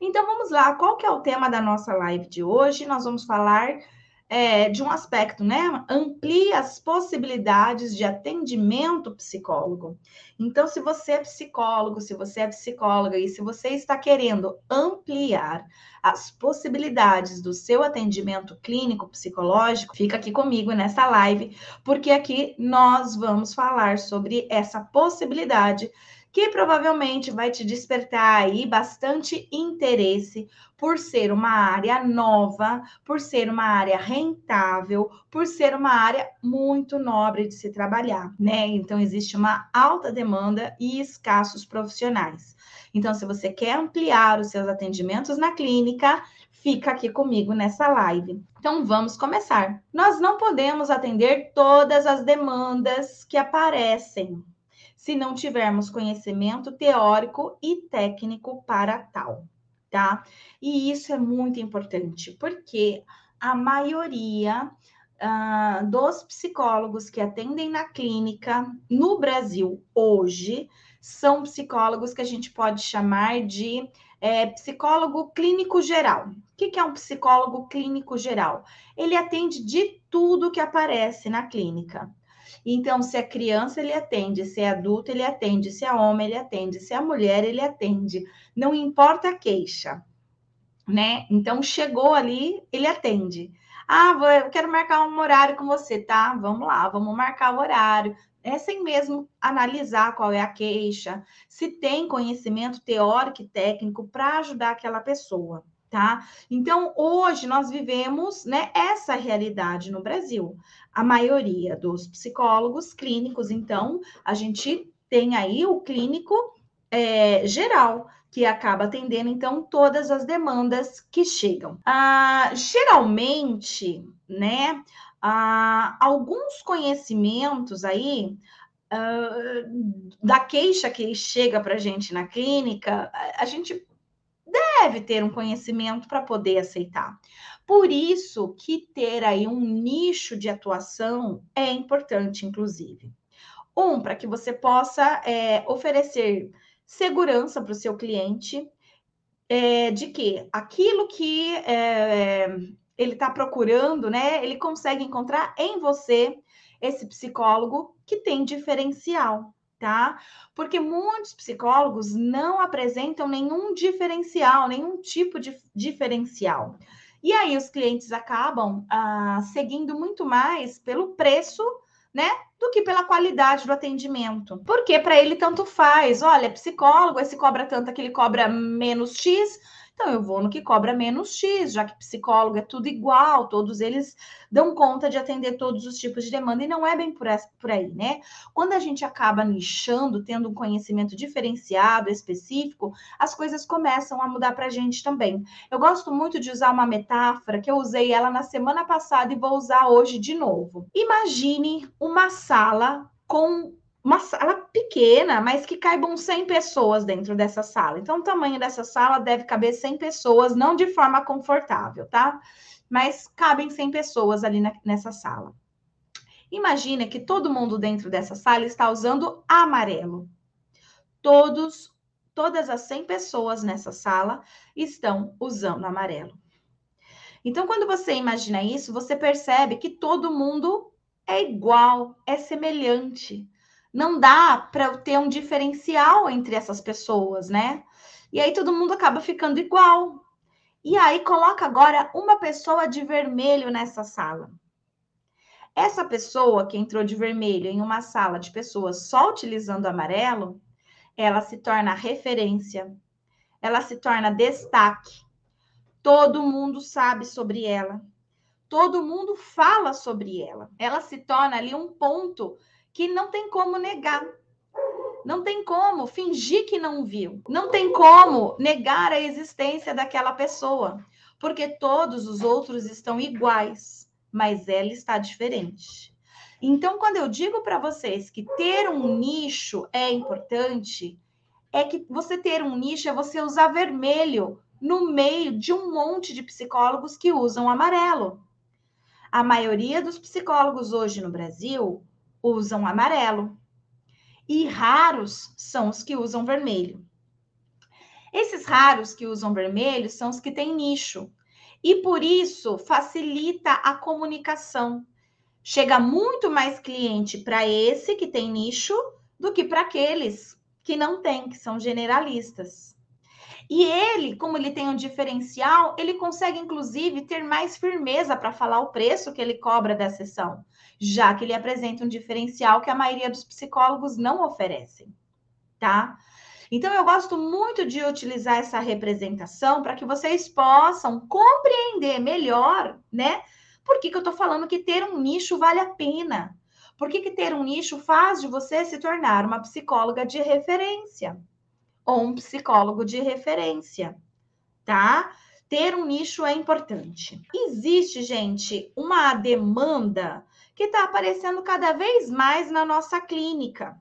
Então vamos lá, qual que é o tema da nossa live de hoje? Nós vamos falar é, de um aspecto, né? Amplia as possibilidades de atendimento psicólogo. Então, se você é psicólogo, se você é psicóloga e se você está querendo ampliar as possibilidades do seu atendimento clínico psicológico, fica aqui comigo nessa live, porque aqui nós vamos falar sobre essa possibilidade que provavelmente vai te despertar aí bastante interesse por ser uma área nova, por ser uma área rentável, por ser uma área muito nobre de se trabalhar, né? Então existe uma alta demanda e escassos profissionais. Então, se você quer ampliar os seus atendimentos na clínica, fica aqui comigo nessa live. Então, vamos começar. Nós não podemos atender todas as demandas que aparecem se não tivermos conhecimento teórico e técnico para tal, tá? E isso é muito importante, porque a maioria uh, dos psicólogos que atendem na clínica no Brasil hoje são psicólogos que a gente pode chamar de é, psicólogo clínico geral. O que, que é um psicólogo clínico geral? Ele atende de tudo que aparece na clínica. Então, se é criança, ele atende, se é adulto, ele atende, se é homem, ele atende, se é mulher, ele atende. Não importa a queixa, né? Então, chegou ali, ele atende. Ah, vou, eu quero marcar um horário com você, tá? Vamos lá, vamos marcar o horário. É sem mesmo analisar qual é a queixa, se tem conhecimento teórico e técnico para ajudar aquela pessoa tá? Então, hoje nós vivemos, né, essa realidade no Brasil. A maioria dos psicólogos clínicos, então, a gente tem aí o clínico é, geral, que acaba atendendo, então, todas as demandas que chegam. Ah, geralmente, né, ah, alguns conhecimentos aí Uh, da queixa que chega para a gente na clínica, a gente deve ter um conhecimento para poder aceitar. Por isso que ter aí um nicho de atuação é importante, inclusive. Um, para que você possa é, oferecer segurança para o seu cliente é, de que aquilo que é, ele está procurando, né, ele consegue encontrar em você esse psicólogo que tem diferencial tá? Porque muitos psicólogos não apresentam nenhum diferencial, nenhum tipo de diferencial. E aí os clientes acabam ah, seguindo muito mais pelo preço, né? Do que pela qualidade do atendimento. Porque para ele tanto faz. Olha, psicólogo, esse cobra tanto, aquele cobra menos X então, eu vou no que cobra menos X, já que psicólogo é tudo igual, todos eles dão conta de atender todos os tipos de demanda, e não é bem por, por aí, né? Quando a gente acaba nichando, tendo um conhecimento diferenciado, específico, as coisas começam a mudar para a gente também. Eu gosto muito de usar uma metáfora que eu usei ela na semana passada e vou usar hoje de novo. Imagine uma sala com uma sala pequena, mas que caibam 100 pessoas dentro dessa sala. Então, o tamanho dessa sala deve caber 100 pessoas, não de forma confortável, tá? Mas cabem 100 pessoas ali na, nessa sala. Imagina que todo mundo dentro dessa sala está usando amarelo. Todos, todas as 100 pessoas nessa sala estão usando amarelo. Então, quando você imagina isso, você percebe que todo mundo é igual, é semelhante não dá para ter um diferencial entre essas pessoas, né? E aí todo mundo acaba ficando igual. E aí coloca agora uma pessoa de vermelho nessa sala. Essa pessoa que entrou de vermelho em uma sala de pessoas só utilizando amarelo, ela se torna referência, ela se torna destaque. Todo mundo sabe sobre ela. Todo mundo fala sobre ela. Ela se torna ali um ponto que não tem como negar. Não tem como fingir que não viu. Não tem como negar a existência daquela pessoa, porque todos os outros estão iguais, mas ela está diferente. Então, quando eu digo para vocês que ter um nicho é importante, é que você ter um nicho é você usar vermelho no meio de um monte de psicólogos que usam amarelo. A maioria dos psicólogos hoje no Brasil usam amarelo. E raros são os que usam vermelho. Esses raros que usam vermelho são os que têm nicho. E por isso facilita a comunicação. Chega muito mais cliente para esse que tem nicho do que para aqueles que não têm, que são generalistas. E ele, como ele tem um diferencial, ele consegue inclusive ter mais firmeza para falar o preço que ele cobra da sessão, já que ele apresenta um diferencial que a maioria dos psicólogos não oferecem, tá? Então, eu gosto muito de utilizar essa representação para que vocês possam compreender melhor, né? Por que, que eu estou falando que ter um nicho vale a pena? Por que, que ter um nicho faz de você se tornar uma psicóloga de referência? Ou um psicólogo de referência, tá? Ter um nicho é importante. Existe, gente, uma demanda que está aparecendo cada vez mais na nossa clínica,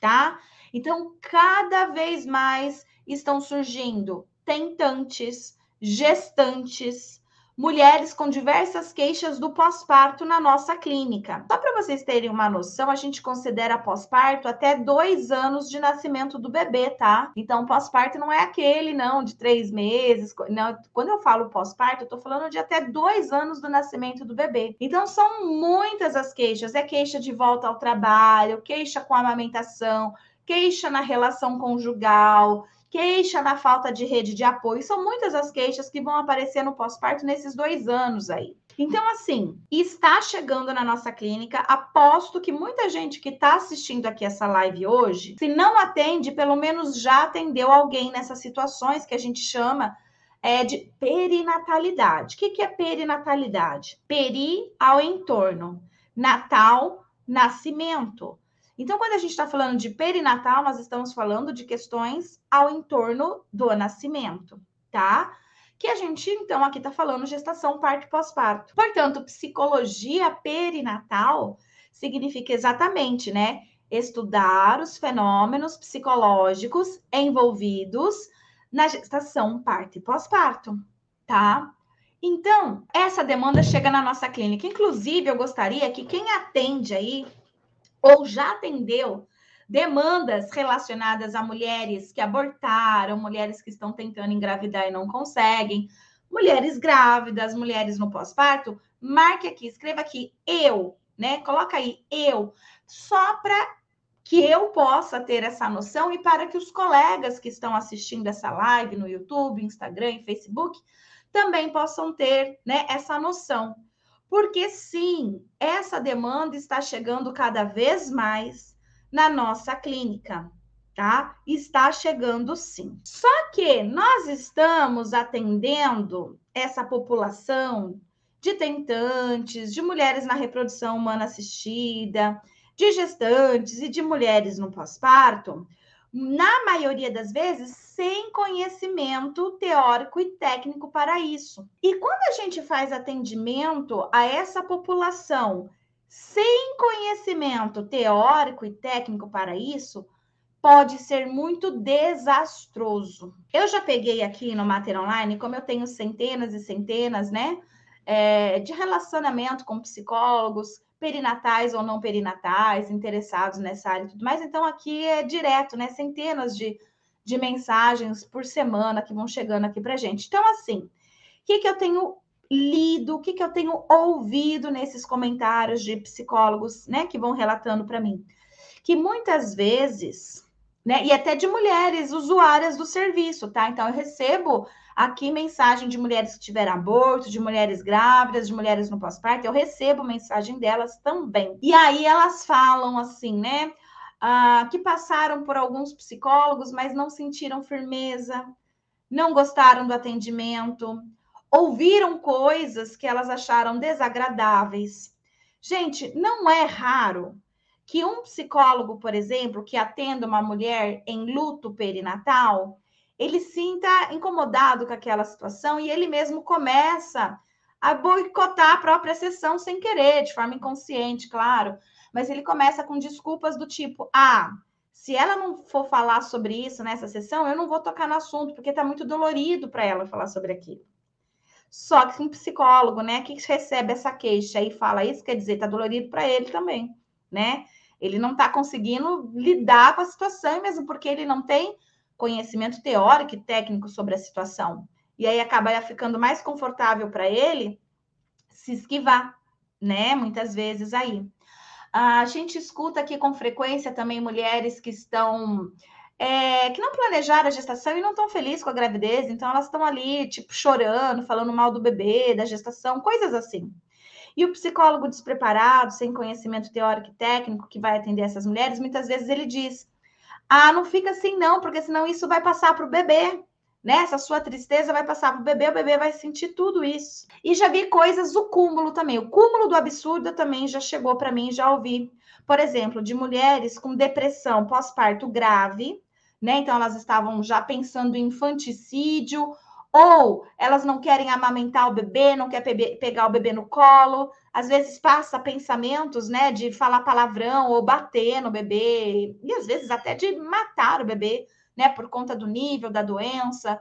tá? Então, cada vez mais estão surgindo tentantes, gestantes, mulheres com diversas queixas do pós-parto na nossa clínica. Só para vocês terem uma noção, a gente considera pós-parto até dois anos de nascimento do bebê, tá? Então, pós-parto não é aquele, não, de três meses. Não, quando eu falo pós-parto, eu tô falando de até dois anos do nascimento do bebê. Então, são muitas as queixas. É queixa de volta ao trabalho, queixa com amamentação, queixa na relação conjugal, queixa na falta de rede de apoio. São muitas as queixas que vão aparecer no pós-parto nesses dois anos aí. Então, assim, está chegando na nossa clínica. Aposto que muita gente que está assistindo aqui essa live hoje, se não atende, pelo menos já atendeu alguém nessas situações que a gente chama é, de perinatalidade. O que, que é perinatalidade? Peri ao entorno, natal, nascimento. Então, quando a gente está falando de perinatal, nós estamos falando de questões ao entorno do nascimento, tá? Que a gente, então, aqui está falando gestação, parto e pós-parto. Portanto, psicologia perinatal significa exatamente, né? Estudar os fenômenos psicológicos envolvidos na gestação, parto e pós-parto, tá? Então, essa demanda chega na nossa clínica. Inclusive, eu gostaria que quem atende aí ou já atendeu demandas relacionadas a mulheres que abortaram, mulheres que estão tentando engravidar e não conseguem, mulheres grávidas, mulheres no pós-parto, marque aqui, escreva aqui eu, né? Coloca aí eu, só para que eu possa ter essa noção e para que os colegas que estão assistindo essa live no YouTube, Instagram e Facebook também possam ter, né, essa noção. Porque sim, essa demanda está chegando cada vez mais na nossa clínica, tá? Está chegando sim. Só que nós estamos atendendo essa população de tentantes, de mulheres na reprodução humana assistida, de gestantes e de mulheres no pós-parto, na maioria das vezes, sem conhecimento teórico e técnico para isso. E quando a gente faz atendimento a essa população sem conhecimento teórico e técnico para isso, pode ser muito desastroso. Eu já peguei aqui no Mater Online, como eu tenho centenas e centenas, né, é, de relacionamento com psicólogos, perinatais ou não perinatais, interessados nessa área e tudo mais. Então, aqui é direto, né? Centenas de, de mensagens por semana que vão chegando aqui para gente. Então, assim, o que, que eu tenho lido, o que, que eu tenho ouvido nesses comentários de psicólogos, né, que vão relatando para mim? Que muitas vezes, né, e até de mulheres usuárias do serviço, tá? Então, eu recebo Aqui, mensagem de mulheres que tiveram aborto, de mulheres grávidas, de mulheres no pós-parto, eu recebo mensagem delas também. E aí elas falam assim, né? Ah, que passaram por alguns psicólogos, mas não sentiram firmeza, não gostaram do atendimento, ouviram coisas que elas acharam desagradáveis. Gente, não é raro que um psicólogo, por exemplo, que atenda uma mulher em luto perinatal, ele sinta incomodado com aquela situação e ele mesmo começa a boicotar a própria sessão sem querer, de forma inconsciente, claro. Mas ele começa com desculpas do tipo: ah, se ela não for falar sobre isso nessa sessão, eu não vou tocar no assunto, porque está muito dolorido para ela falar sobre aquilo. Só que um psicólogo, né, que recebe essa queixa e fala isso, quer dizer, está dolorido para ele também, né? Ele não está conseguindo lidar com a situação, mesmo porque ele não tem conhecimento teórico e técnico sobre a situação. E aí acaba ficando mais confortável para ele se esquivar, né? Muitas vezes aí. A gente escuta aqui com frequência também mulheres que estão é, que não planejaram a gestação e não estão felizes com a gravidez, então elas estão ali, tipo, chorando, falando mal do bebê, da gestação, coisas assim. E o psicólogo despreparado, sem conhecimento teórico e técnico, que vai atender essas mulheres, muitas vezes ele diz: Ah, não fica assim, não, porque senão isso vai passar para o bebê. Né? Essa sua tristeza vai passar para o bebê, o bebê vai sentir tudo isso. E já vi coisas do cúmulo também. O cúmulo do absurdo também já chegou para mim, já ouvi. Por exemplo, de mulheres com depressão pós-parto grave, né? Então elas estavam já pensando em infanticídio, ou elas não querem amamentar o bebê, não quer pe pegar o bebê no colo, às vezes passa pensamentos, né, de falar palavrão ou bater no bebê, e às vezes até de matar o bebê, né, por conta do nível da doença,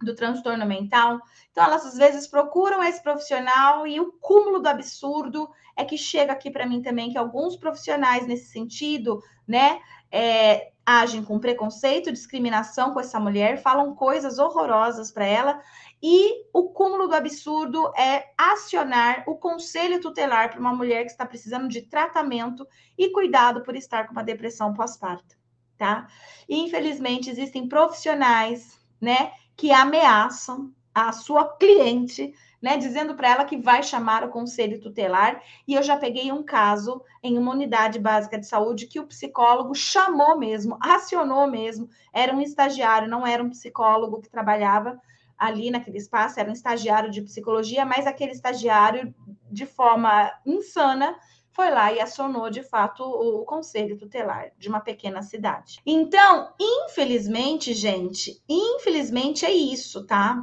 do transtorno mental. Então, elas às vezes procuram esse profissional e o cúmulo do absurdo é que chega aqui para mim também que alguns profissionais nesse sentido, né, é, agem com preconceito, discriminação com essa mulher, falam coisas horrorosas para ela, e o cúmulo do absurdo é acionar o conselho tutelar para uma mulher que está precisando de tratamento e cuidado por estar com uma depressão pós-parto, tá? E, infelizmente, existem profissionais, né, que ameaçam a sua cliente né, dizendo para ela que vai chamar o conselho tutelar. E eu já peguei um caso em uma unidade básica de saúde que o psicólogo chamou mesmo, acionou mesmo. Era um estagiário, não era um psicólogo que trabalhava ali naquele espaço, era um estagiário de psicologia, mas aquele estagiário, de forma insana, foi lá e acionou de fato o, conselho tutelar de uma pequena cidade. Então, infelizmente, gente, infelizmente é isso, tá?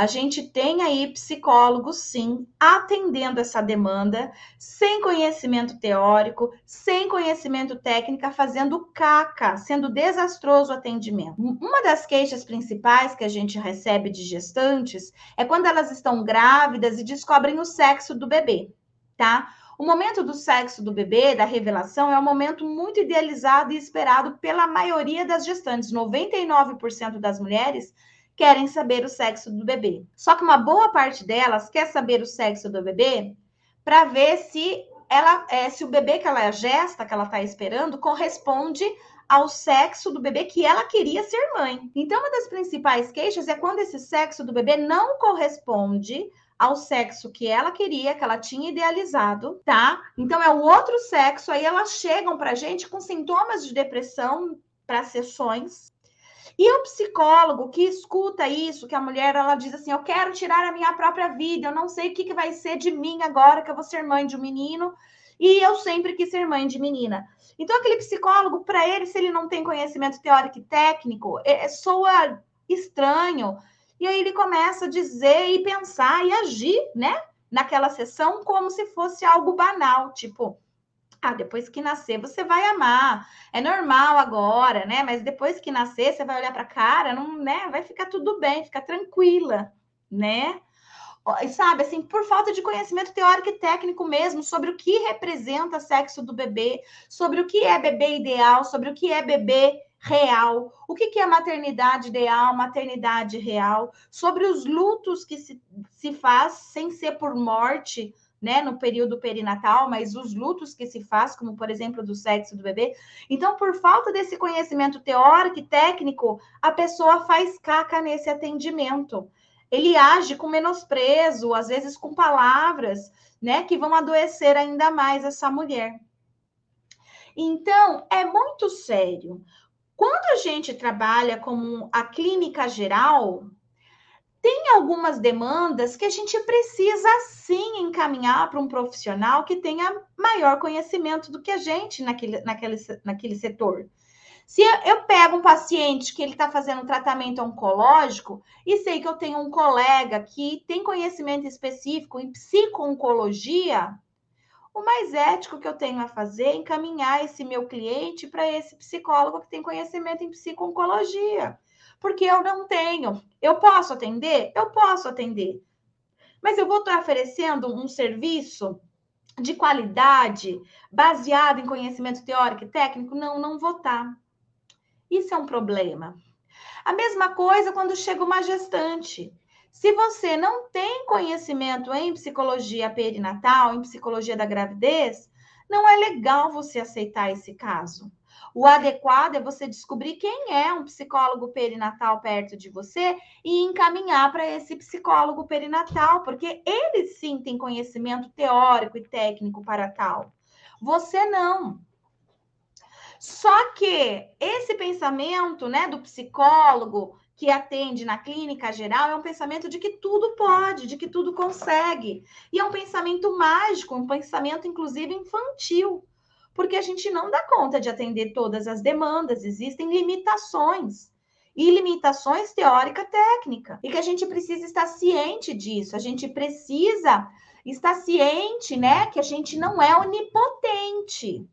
A gente tem aí psicólogos, sim, atendendo essa demanda, sem conhecimento teórico, sem conhecimento técnico, fazendo caca, sendo desastroso o atendimento. Uma das queixas principais que a gente recebe de gestantes é quando elas estão grávidas e descobrem o sexo do bebê, tá? O momento do sexo do bebê, da revelação, é um momento muito idealizado e esperado pela maioria das gestantes. 99% das mulheres querem saber o sexo do bebê. Só que uma boa parte delas quer saber o sexo do bebê para ver se ela, é, se o bebê que ela gesta, que ela está esperando, corresponde ao sexo do bebê que ela queria ser mãe. Então, uma das principais queixas é quando esse sexo do bebê não corresponde ao sexo que ela queria, que ela tinha idealizado, tá? Então é o outro sexo, aí elas chegam pra gente com sintomas de depressão para sessões e o psicólogo que escuta isso, que a mulher ela diz assim: Eu quero tirar a minha própria vida, eu não sei o que, que vai ser de mim agora que eu vou ser mãe de um menino, e eu sempre quis ser mãe de menina. Então, aquele psicólogo, para ele, se ele não tem conhecimento teórico e técnico, é, é, soa estranho. E aí ele começa a dizer e pensar e agir, né? Naquela sessão como se fosse algo banal, tipo, ah, depois que nascer, você vai amar. É normal agora, né? Mas depois que nascer, você vai olhar para a cara, não, né? Vai ficar tudo bem, fica tranquila, né? Sabe, assim, por falta de conhecimento teórico e técnico mesmo sobre o que representa sexo do bebê, sobre o que é bebê ideal, sobre o que é bebê real, o que, é maternidade ideal, maternidade real, sobre os lutos que se, se faz sem ser por morte, né, no período perinatal, mas os lutos que se faz, como por exemplo do sexo do bebê. Então, por falta desse conhecimento teórico e técnico, a pessoa faz caca nesse atendimento. Ele age com menosprezo, às vezes com palavras, né, que vão adoecer ainda mais essa mulher. Então, é muito sério. Quando a gente trabalha como a clínica geral, tem algumas demandas que a gente precisa sim encaminhar para um profissional que tenha maior conhecimento do que a gente naquele, naquele, naquele setor. Se eu pego um paciente que ele está fazendo um tratamento oncológico e sei que eu tenho um colega que tem conhecimento específico em psico-oncologia, o mais ético que eu tenho a fazer é encaminhar esse meu cliente para esse psicólogo que tem conhecimento em psico-oncologia porque eu não tenho. Eu posso atender? Eu posso atender. Mas eu vou estar oferecendo um serviço de qualidade, baseado em conhecimento teórico e técnico? Não, não vou estar. Isso é um problema. A mesma coisa quando chega uma gestante. Se você não tem conhecimento em psicologia perinatal, em psicologia da gravidez, não é legal você aceitar esse caso. O adequado é você descobrir quem é um psicólogo perinatal perto de você e encaminhar para esse psicólogo perinatal, porque eles sim têm conhecimento teórico e técnico para tal. Você não. Só que esse pensamento, né, do psicólogo que atende na clínica geral é um pensamento de que tudo pode, de que tudo consegue. E é um pensamento mágico, um pensamento inclusive infantil porque a gente não dá conta de atender todas as demandas, existem limitações. E limitações teórica técnica. E que a gente precisa estar ciente disso. A gente precisa estar ciente, né, que a gente não é onipotente,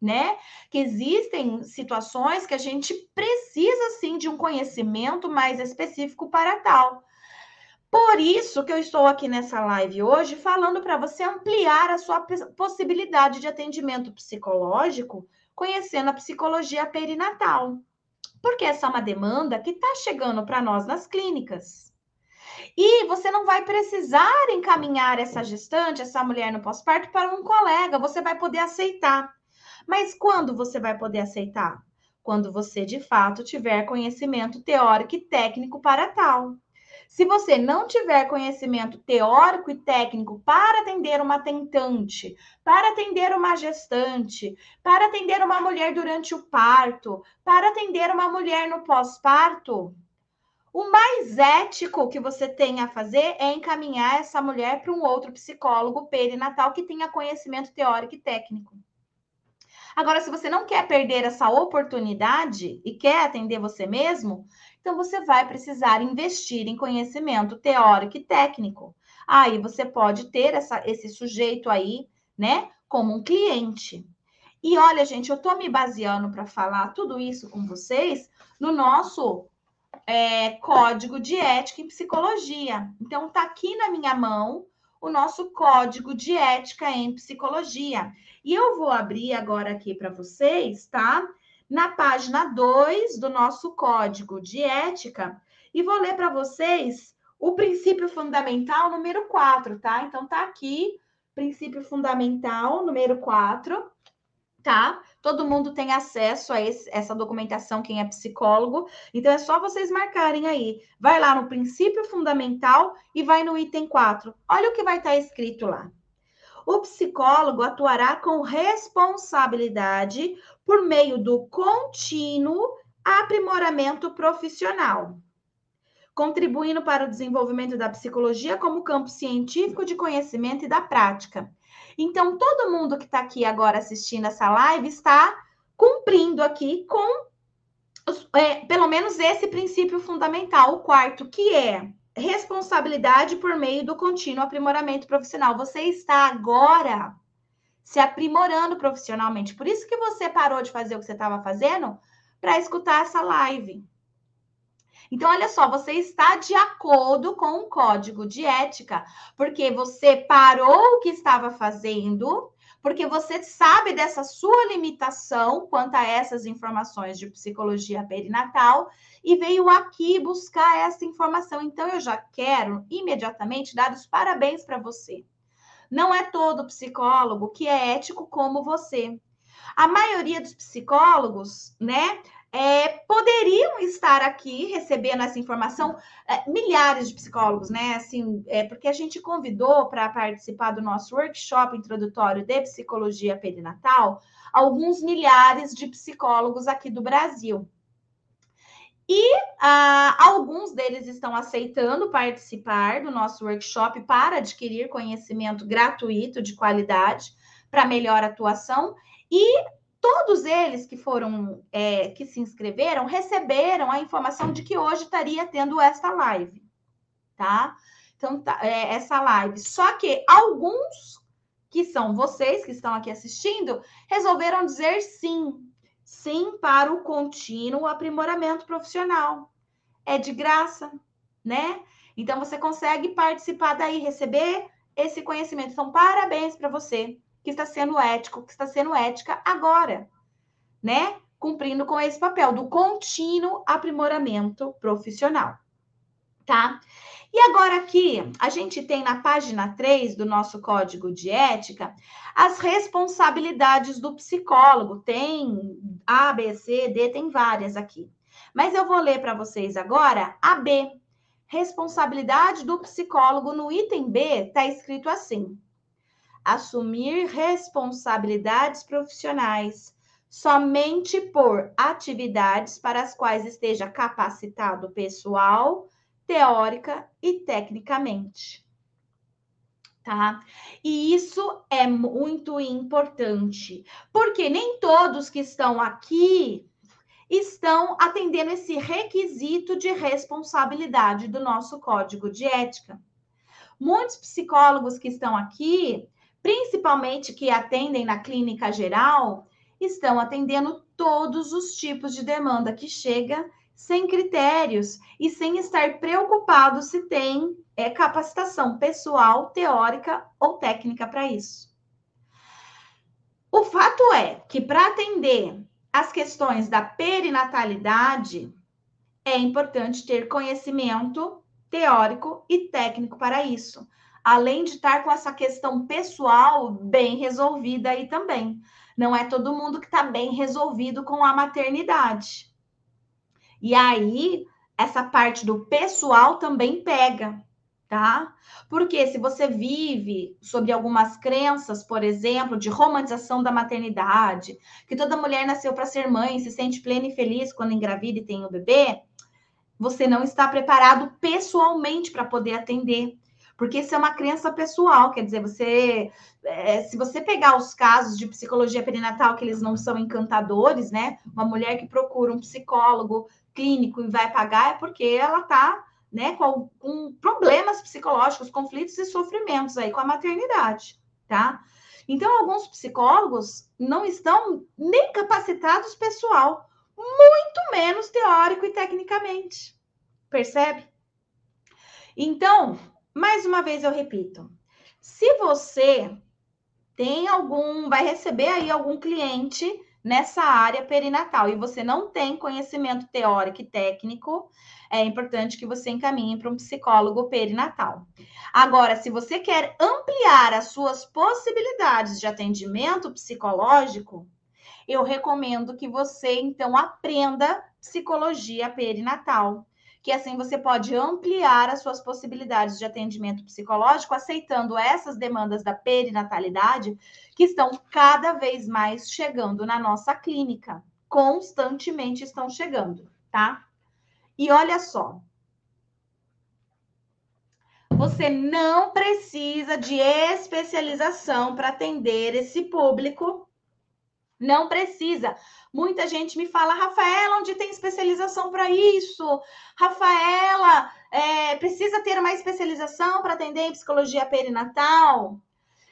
né? Que existem situações que a gente precisa sim de um conhecimento mais específico para tal. Por isso que eu estou aqui nessa live hoje falando para você ampliar a sua possibilidade de atendimento psicológico, conhecendo a psicologia perinatal. Porque essa é uma demanda que está chegando para nós nas clínicas. E você não vai precisar encaminhar essa gestante, essa mulher no pós-parto, para um colega, você vai poder aceitar. Mas quando você vai poder aceitar? Quando você de fato tiver conhecimento teórico e técnico para tal. Se você não tiver conhecimento teórico e técnico para atender uma tentante, para atender uma gestante, para atender uma mulher durante o parto, para atender uma mulher no pós-parto, o mais ético que você tem a fazer é encaminhar essa mulher para um outro psicólogo perinatal que tenha conhecimento teórico e técnico. Agora, se você não quer perder essa oportunidade e quer atender você mesmo, então, você vai precisar investir em conhecimento teórico e técnico. Aí você pode ter essa, esse sujeito aí, né, como um cliente. E olha, gente, eu estou me baseando para falar tudo isso com vocês no nosso é, código de ética em psicologia. Então, está aqui na minha mão o nosso código de ética em psicologia. E eu vou abrir agora aqui para vocês, tá? Na página 2 do nosso código de ética e vou ler para vocês o princípio fundamental número 4, tá? Então tá aqui, princípio fundamental número 4, tá? Todo mundo tem acesso a esse, essa documentação, quem é psicólogo. Então é só vocês marcarem aí. Vai lá no princípio fundamental e vai no item 4. Olha o que vai estar tá escrito lá. O psicólogo atuará com responsabilidade por meio do contínuo aprimoramento profissional, contribuindo para o desenvolvimento da psicologia como campo científico de conhecimento e da prática. Então, todo mundo que está aqui agora assistindo essa live está cumprindo aqui com é, pelo menos esse princípio fundamental, o quarto, que é responsabilidade por meio do contínuo aprimoramento profissional. Você está agora se aprimorando profissionalmente. Por isso que você parou de fazer o que você estava fazendo para escutar essa live. Então, olha só, você está de acordo com o código de ética, porque você parou o que estava fazendo, porque você sabe dessa sua limitação quanto a essas informações de psicologia perinatal e veio aqui buscar essa informação. Então, eu já quero imediatamente dar os parabéns para você. Não é todo psicólogo que é ético como você. A maioria dos psicólogos, né, é, poderiam estar aqui recebendo essa informação, é, milhares de psicólogos, né? Assim, é, porque a gente convidou para participar do nosso workshop introdutório de psicologia perinatal alguns milhares de psicólogos aqui do Brasil. E ah, alguns deles estão aceitando participar do nosso workshop para adquirir conhecimento gratuito de qualidade para melhor atuação. E todos eles que foram, é, que se inscreveram, receberam a informação de que hoje estaria tendo esta live, tá? Então, tá, é, essa live. Só que alguns que são vocês que estão aqui assistindo resolveram dizer sim sim para o contínuo aprimoramento profissional. É de graça, né? Então você consegue participar daí, receber esse conhecimento. Então, parabéns para você que está sendo ético, que está sendo ética agora, né? cumprindo com esse papel do contínuo aprimoramento profissional, tá? E agora aqui, a gente tem na página 3 do nosso código de ética as responsabilidades do psicólogo. Tem A, B, C, D, tem várias aqui. Mas eu vou ler para vocês agora a B. Responsabilidade do psicólogo no item B está escrito assim: assumir responsabilidades profissionais somente por atividades para as quais esteja capacitado pessoal, teórica e tecnicamente. Tá? E isso é muito importante, porque nem todos que estão aqui estão atendendo esse requisito de responsabilidade do nosso código de ética. Muitos psicólogos que estão aqui, principalmente que atendem na clínica geral, estão atendendo todos os tipos de demanda que chega sem critérios e sem estar preocupado se tem é, capacitação pessoal, teórica ou técnica para isso. O fato é que para atender as questões da perinatalidade, é importante ter conhecimento teórico e técnico para isso, além de estar com essa questão pessoal bem resolvida aí também. Não é todo mundo que está bem resolvido com a maternidade. E aí, essa parte do pessoal também pega tá? Porque se você vive sobre algumas crenças, por exemplo, de romantização da maternidade, que toda mulher nasceu para ser mãe, se sente plena e feliz quando engravida e tem o bebê, você não está preparado pessoalmente para poder atender. Porque isso é uma crença pessoal, quer dizer, você, é, se você pegar os casos de psicologia perinatal, que eles não são encantadores, né? Uma mulher que procura um psicólogo clínico e vai pagar é porque ela está né, com, com problemas psicológicos, conflitos e sofrimentos aí com a maternidade, tá? Então, alguns psicólogos não estão nem capacitados pessoal, muito menos teórico e tecnicamente. Percebe? Então, mais uma vez eu repito: se você tem algum, vai receber aí algum cliente nessa área perinatal e você não tem conhecimento teórico e técnico, é importante que você encaminhe para um psicólogo perinatal. Agora, se você quer ampliar as suas possibilidades de atendimento psicológico, eu recomendo que você então aprenda psicologia perinatal, que assim você pode ampliar as suas possibilidades de atendimento psicológico, aceitando essas demandas da perinatalidade que estão cada vez mais chegando na nossa clínica, constantemente estão chegando, tá? E olha só, você não precisa de especialização para atender esse público. Não precisa. Muita gente me fala, Rafaela, onde tem especialização para isso? Rafaela, é, precisa ter uma especialização para atender em psicologia perinatal?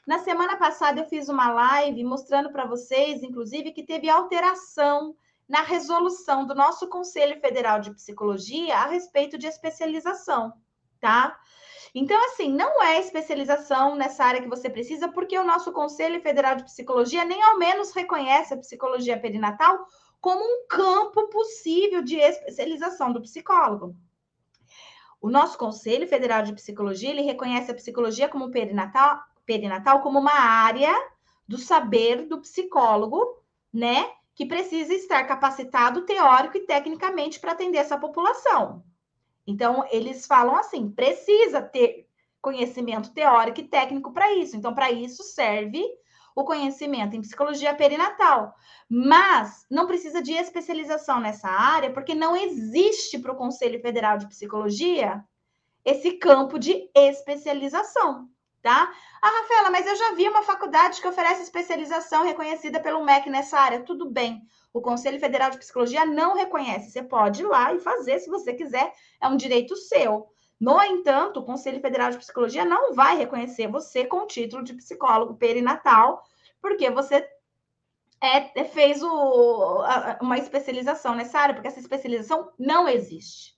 Na semana passada eu fiz uma live mostrando para vocês, inclusive, que teve alteração na resolução do nosso Conselho Federal de Psicologia a respeito de especialização, tá? Então, assim, não é especialização nessa área que você precisa, porque o nosso Conselho Federal de Psicologia nem ao menos reconhece a psicologia perinatal como um campo possível de especialização do psicólogo. O nosso Conselho Federal de Psicologia, ele reconhece a psicologia como perinatal, perinatal como uma área do saber do psicólogo, né? que precisa estar capacitado teórico e tecnicamente para atender essa população. Então, eles falam assim: precisa ter conhecimento teórico e técnico para isso. Então, para isso serve o conhecimento em psicologia perinatal. Mas não precisa de especialização nessa área, porque não existe para o Conselho Federal de Psicologia esse campo de especialização tá? Ah, Rafaela, mas eu já vi uma faculdade que oferece especialização reconhecida pelo MEC nessa área. Tudo bem. O Conselho Federal de Psicologia não reconhece. Você pode ir lá e fazer se você quiser, é um direito seu. No entanto, o Conselho Federal de Psicologia não vai reconhecer você com o título de psicólogo perinatal, porque você é, fez o, uma especialização nessa área, porque essa especialização não existe.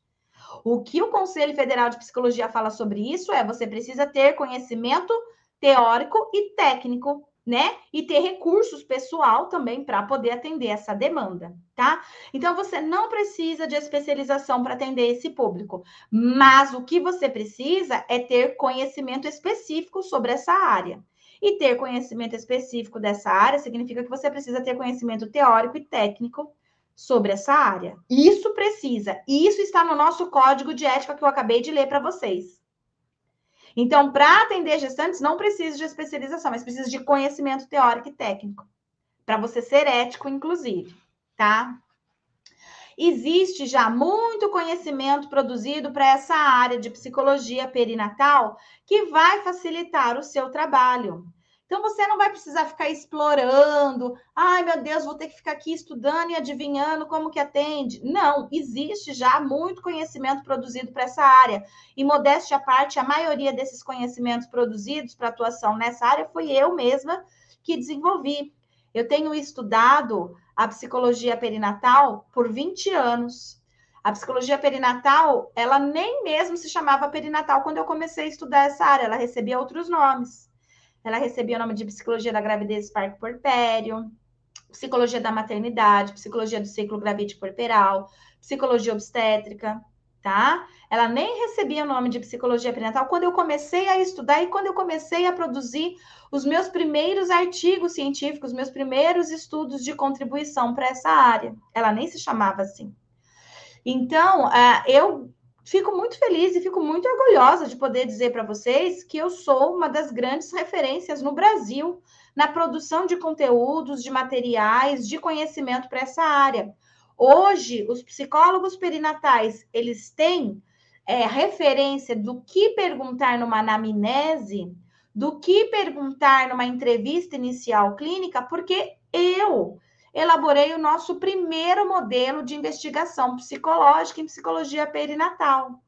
O que o Conselho Federal de Psicologia fala sobre isso é você precisa ter conhecimento teórico e técnico né? E ter recursos pessoal também para poder atender essa demanda, tá? Então você não precisa de especialização para atender esse público, mas o que você precisa é ter conhecimento específico sobre essa área. E ter conhecimento específico dessa área significa que você precisa ter conhecimento teórico e técnico sobre essa área. Isso precisa. Isso está no nosso código de ética que eu acabei de ler para vocês. Então, para atender gestantes, não precisa de especialização, mas precisa de conhecimento teórico e técnico. Para você ser ético, inclusive, tá? Existe já muito conhecimento produzido para essa área de psicologia perinatal que vai facilitar o seu trabalho. Então você não vai precisar ficar explorando, ai meu Deus, vou ter que ficar aqui estudando e adivinhando como que atende. Não, existe já muito conhecimento produzido para essa área. E modéstia à parte, a maioria desses conhecimentos produzidos para atuação nessa área foi eu mesma que desenvolvi. Eu tenho estudado a psicologia perinatal por 20 anos. A psicologia perinatal, ela nem mesmo se chamava perinatal quando eu comecei a estudar essa área, ela recebia outros nomes. Ela recebia o nome de psicologia da gravidez parto porpério, psicologia da maternidade, psicologia do ciclo gravídico porperal, psicologia obstétrica, tá? Ela nem recebia o nome de psicologia perinatal quando eu comecei a estudar e quando eu comecei a produzir os meus primeiros artigos científicos, meus primeiros estudos de contribuição para essa área. Ela nem se chamava assim. Então, uh, eu fico muito feliz e fico muito orgulhosa de poder dizer para vocês que eu sou uma das grandes referências no Brasil na produção de conteúdos, de materiais, de conhecimento para essa área. Hoje, os psicólogos perinatais, eles têm é, referência do que perguntar numa anamnese, do que perguntar numa entrevista inicial clínica, porque eu elaborei o nosso primeiro modelo de investigação psicológica em psicologia perinatal.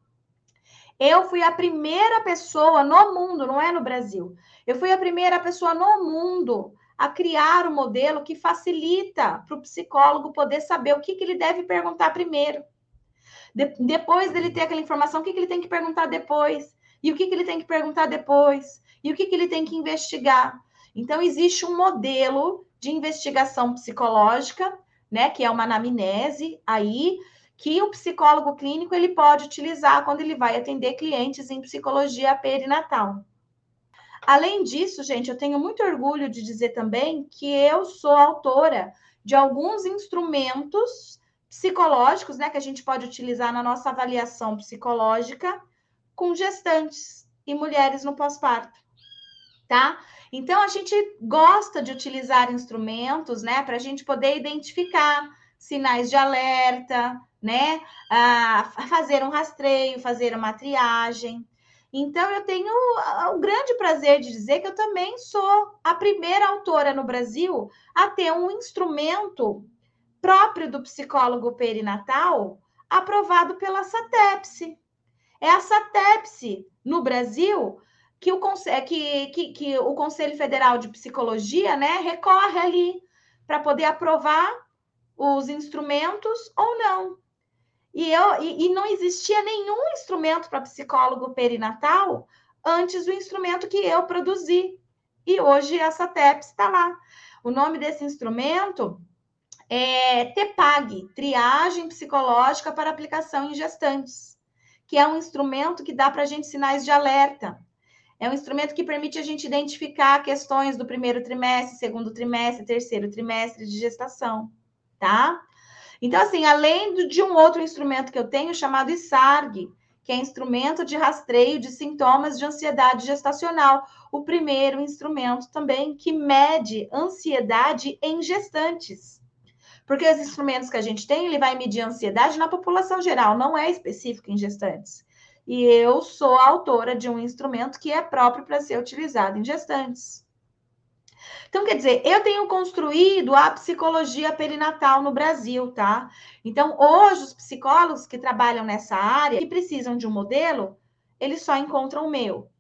Eu fui a primeira pessoa no mundo, não é no Brasil. Eu fui a primeira pessoa no mundo a criar um modelo que facilita para o psicólogo poder saber o que, que ele deve perguntar primeiro. De, depois dele ter aquela informação, o que, que ele tem que perguntar depois? E o que, que ele tem que perguntar depois? E o que, que ele tem que investigar? Então, existe um modelo de investigação psicológica, né, que é uma anamnese aí, que o psicólogo clínico ele pode utilizar quando ele vai atender clientes em psicologia perinatal. Além disso, gente, eu tenho muito orgulho de dizer também que eu sou autora de alguns instrumentos psicológicos, né, que a gente pode utilizar na nossa avaliação psicológica com gestantes e mulheres no pós-parto, tá? Então, a gente gosta de utilizar instrumentos, né, para a gente poder identificar sinais de alerta, né, a fazer um rastreio, fazer uma triagem. Então, eu tenho o grande prazer de dizer que eu também sou a primeira autora no Brasil a ter um instrumento próprio do psicólogo perinatal aprovado pela SATEPSE. É a SATEPSE, no Brasil, que o, é que, que, que o Conselho Federal de Psicologia né, recorre ali para poder aprovar os instrumentos ou não. E, eu, e, e não existia nenhum instrumento para psicólogo perinatal antes do instrumento que eu produzi. E hoje essa TEPS está lá. O nome desse instrumento é TEPAG, Triagem Psicológica para Aplicação em Gestantes, que é um instrumento que dá para a gente sinais de alerta. É um instrumento que permite a gente identificar questões do primeiro trimestre, segundo trimestre, terceiro trimestre de gestação, tá? Então, assim, além de um outro instrumento que eu tenho chamado ISARG, que é instrumento de rastreio de sintomas de ansiedade gestacional, o primeiro instrumento também que mede ansiedade em gestantes. Porque os instrumentos que a gente tem, ele vai medir ansiedade na população geral, não é específico em gestantes e eu sou autora de um instrumento que é próprio para ser utilizado em gestantes. Então, quer dizer, eu tenho construído a psicologia perinatal no Brasil, tá? Então, hoje, os psicólogos que trabalham nessa área, que precisam de um modelo, eles só encontram o meu.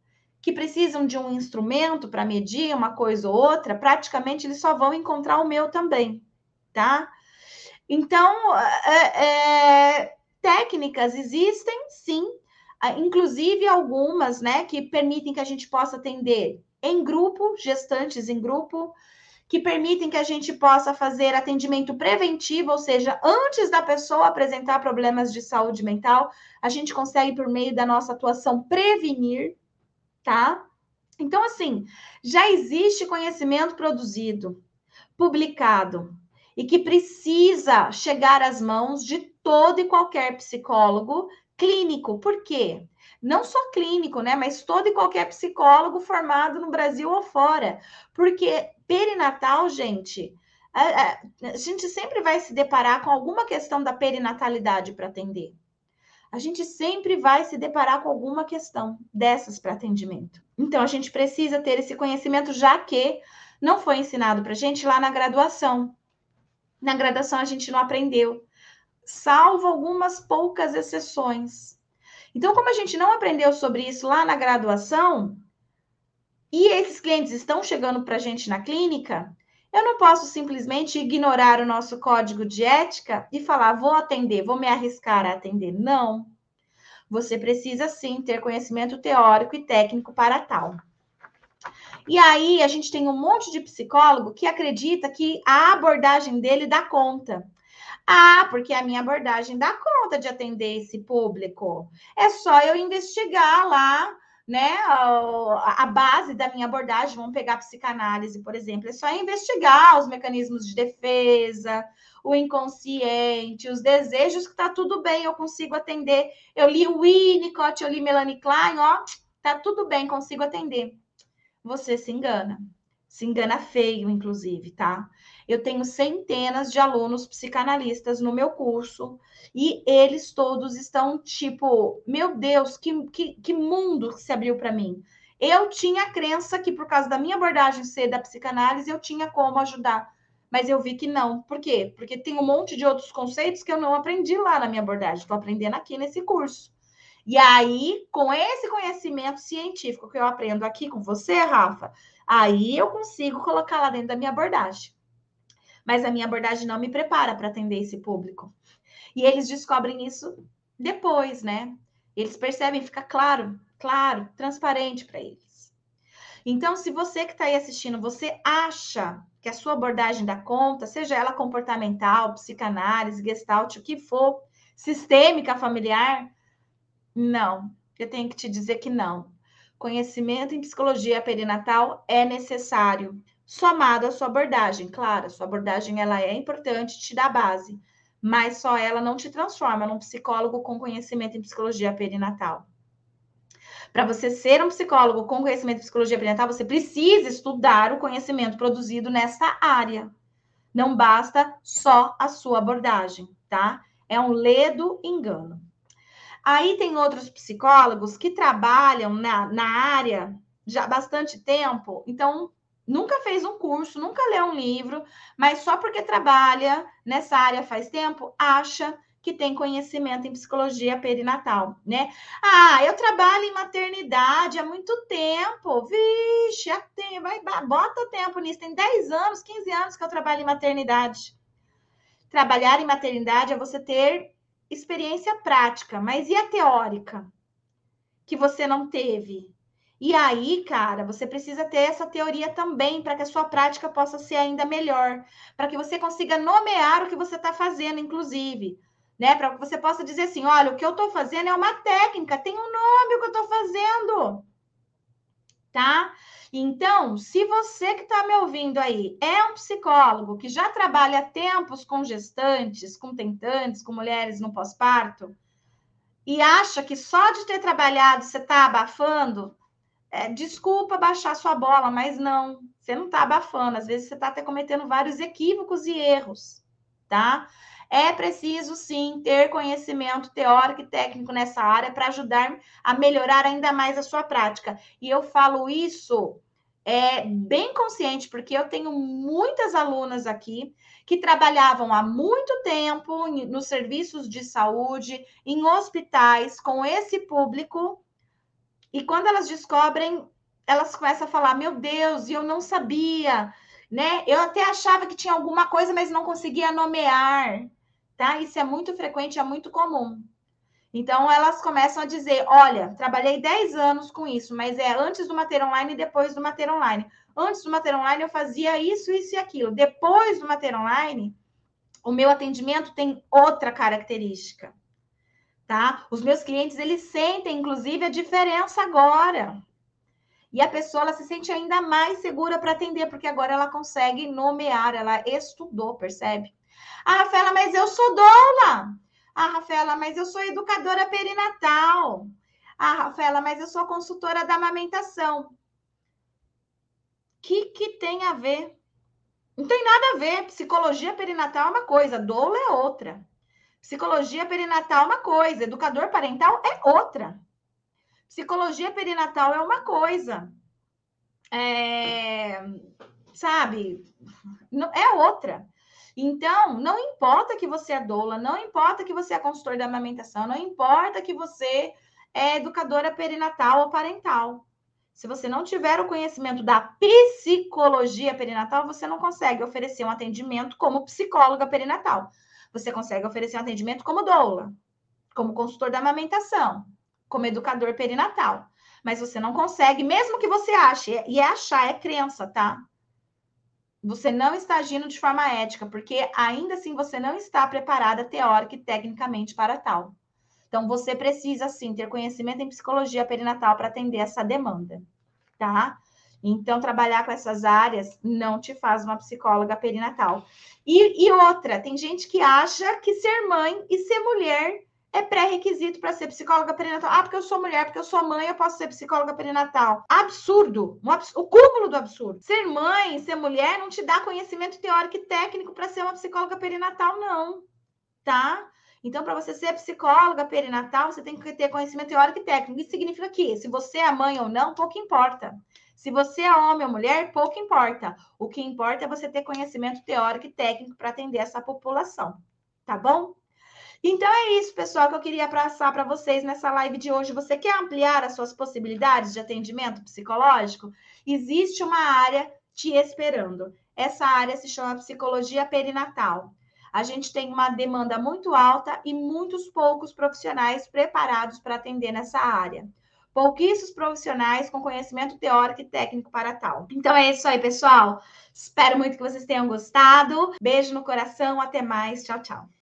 Que precisam de um instrumento para medir uma coisa ou outra, praticamente eles só vão encontrar o meu também, tá? Então, é, é, técnicas existem, sim, inclusive algumas, né, que permitem que a gente possa atender em grupo, gestantes em grupo, que permitem que a gente possa fazer atendimento preventivo, ou seja, antes da pessoa apresentar problemas de saúde mental, a gente consegue, por meio da nossa atuação, prevenir, tá? Então, assim, já existe conhecimento produzido, publicado, e que precisa chegar às mãos de todo e qualquer psicólogo clínico. Por quê? Não só clínico, né? Mas todo e qualquer psicólogo formado no Brasil ou fora. Porque perinatal, gente, a, a, gente sempre vai se deparar com alguma questão da perinatalidade para atender. A gente sempre vai se deparar com alguma questão dessas para atendimento. Então, a gente precisa ter esse conhecimento, já que não foi ensinado para a gente lá na graduação. Na graduação, a gente não aprendeu, salvo algumas poucas exceções. Então, como a gente não aprendeu sobre isso lá na graduação, e esses clientes estão chegando para a gente na clínica, eu não posso simplesmente ignorar o nosso código de ética e falar, vou atender, vou me arriscar a atender. Não. Você precisa sim ter conhecimento teórico e técnico para tal. E aí a gente tem um monte de psicólogo que acredita que a abordagem dele dá conta. Ah, porque a minha abordagem dá conta de atender esse público. É só eu investigar lá né, a, base da minha abordagem, vamos pegar a psicanálise, por exemplo, é só investigar os mecanismos de defesa, o inconsciente, os desejos, que tá tudo bem, eu consigo atender. Eu li Winnicott, eu li Melanie Klein, ó, tá tudo bem, consigo atender. Você se engana. Se engana feio, inclusive, tá? Eu tenho centenas de alunos psicanalistas no meu curso e eles todos estão tipo, meu Deus, que, que, que mundo se abriu para mim. Eu tinha a crença que, por causa da minha abordagem ser da psicanálise, eu tinha como ajudar. Mas eu vi que não. Por quê? Porque tem um monte de outros conceitos que eu não aprendi lá na minha abordagem. Estou aprendendo aqui nesse curso. E aí, com esse conhecimento científico que eu aprendo aqui com você, Rafa, aí eu consigo colocar lá dentro da minha abordagem mas a minha abordagem não me prepara para atender esse público. E eles descobrem isso depois, né? Eles percebem, fica claro, claro, transparente para eles. Então, se você que está aí assistindo, você acha que a sua abordagem dá conta, seja ela comportamental, psicanálise, gestalt, o que for, sistêmica, familiar, não. Eu tenho que te dizer que não. Conhecimento em psicologia perinatal é necessário somado à sua abordagem. Claro, sua abordagem ela é importante, te dá base, mas só ela não te transforma num psicólogo com conhecimento em psicologia perinatal. Para você ser um psicólogo com conhecimento em psicologia perinatal, você precisa estudar o conhecimento produzido nessa área. Não basta só a sua abordagem, tá? É um ledo engano. Aí tem outros psicólogos que trabalham na, na área já há bastante tempo, então nunca fez um curso, nunca leu um livro, mas só porque trabalha nessa área faz tempo, acha que tem conhecimento em psicologia perinatal, né? Ah, eu trabalho em maternidade há muito tempo. Vixe, tem, vai, bota tempo nisso. Tem 10 anos, 15 anos que eu trabalho em maternidade. Trabalhar em maternidade é você ter experiência prática, mas e a teórica? Que você não teve, e aí, cara, você precisa ter essa teoria também para que a sua prática possa ser ainda melhor, para que você consiga nomear o que você está fazendo, inclusive, né? Para que você possa dizer assim: olha, o que eu estou fazendo é uma técnica, tem um nome o que eu estou fazendo, tá? Então, se você que está me ouvindo aí é um psicólogo que já trabalha tempos com gestantes, com tentantes, com mulheres no pós-parto, e acha que só de ter trabalhado você está abafando, é, desculpa baixar sua bola, mas não, você não está abafando. Às vezes você está até cometendo vários equívocos e erros, tá? É preciso sim ter conhecimento teórico e técnico nessa área para ajudar a melhorar ainda mais a sua prática. E eu falo isso é, bem consciente, porque eu tenho muitas alunas aqui que trabalhavam há muito tempo nos serviços de saúde, em hospitais, com esse público e quando elas descobrem, elas começam a falar: Meu Deus, e eu não sabia, né? Eu até achava que tinha alguma coisa, mas não conseguia nomear, tá? Isso é muito frequente, é muito comum. Então, elas começam a dizer: olha, trabalhei 10 anos com isso, mas é antes do Mater Online e depois do Mater Online. Antes do Mater Online, eu fazia isso, isso e aquilo. Depois do Mater Online, o meu atendimento tem outra característica, tá? Os meus clientes, eles sentem, inclusive, a diferença agora. E a pessoa, ela se sente ainda mais segura para atender, porque agora ela consegue nomear, ela estudou, percebe? Ah, Rafaela, mas eu sou doula. Ah, Rafaela, mas eu sou educadora perinatal. Ah, Rafaela, mas eu sou consultora da amamentação. O que, que tem a ver? Não tem nada a ver. Psicologia perinatal é uma coisa, doula é outra. Psicologia perinatal é uma coisa, educador parental é outra. Psicologia perinatal é uma coisa. É, sabe? É outra. Então, não importa que você é doula, não importa que você é consultor da amamentação, não importa que você é educadora perinatal ou parental. Se você não tiver o conhecimento da psicologia perinatal, você não consegue oferecer um atendimento como psicóloga perinatal. Você consegue oferecer um atendimento como doula, como consultor da amamentação, como educador perinatal. Mas você não consegue, mesmo que você ache, e é achar, é crença, tá? Você não está agindo de forma ética, porque ainda assim você não está preparada teórica e tecnicamente para tal. Então, você precisa, sim, ter conhecimento em psicologia perinatal para atender essa demanda, tá? Então, trabalhar com essas áreas não te faz uma psicóloga perinatal. E, e outra, tem gente que acha que ser mãe e ser mulher é pré-requisito para ser psicóloga perinatal. Ah, porque eu sou mulher, porque eu sou mãe, eu posso ser psicóloga perinatal. Absurdo! Um abs... O cúmulo do absurdo. Ser mãe, ser mulher, não te dá conhecimento teórico e técnico para ser uma psicóloga perinatal, não. Tá? Então, para você ser psicóloga perinatal, você tem que ter conhecimento teórico e técnico. Isso significa que, se você é mãe ou não, pouco importa. Se você é homem ou mulher, pouco importa. O que importa é você ter conhecimento teórico e técnico para atender essa população. Tá bom? Então é isso, pessoal, que eu queria passar para vocês nessa live de hoje. Você quer ampliar as suas possibilidades de atendimento psicológico? Existe uma área te esperando. Essa área se chama psicologia perinatal. A gente tem uma demanda muito alta e muitos poucos profissionais preparados para atender nessa área. Pouquíssimos profissionais com conhecimento teórico e técnico para tal. Então é isso aí, pessoal. Espero muito que vocês tenham gostado. Beijo no coração, até mais. Tchau, tchau.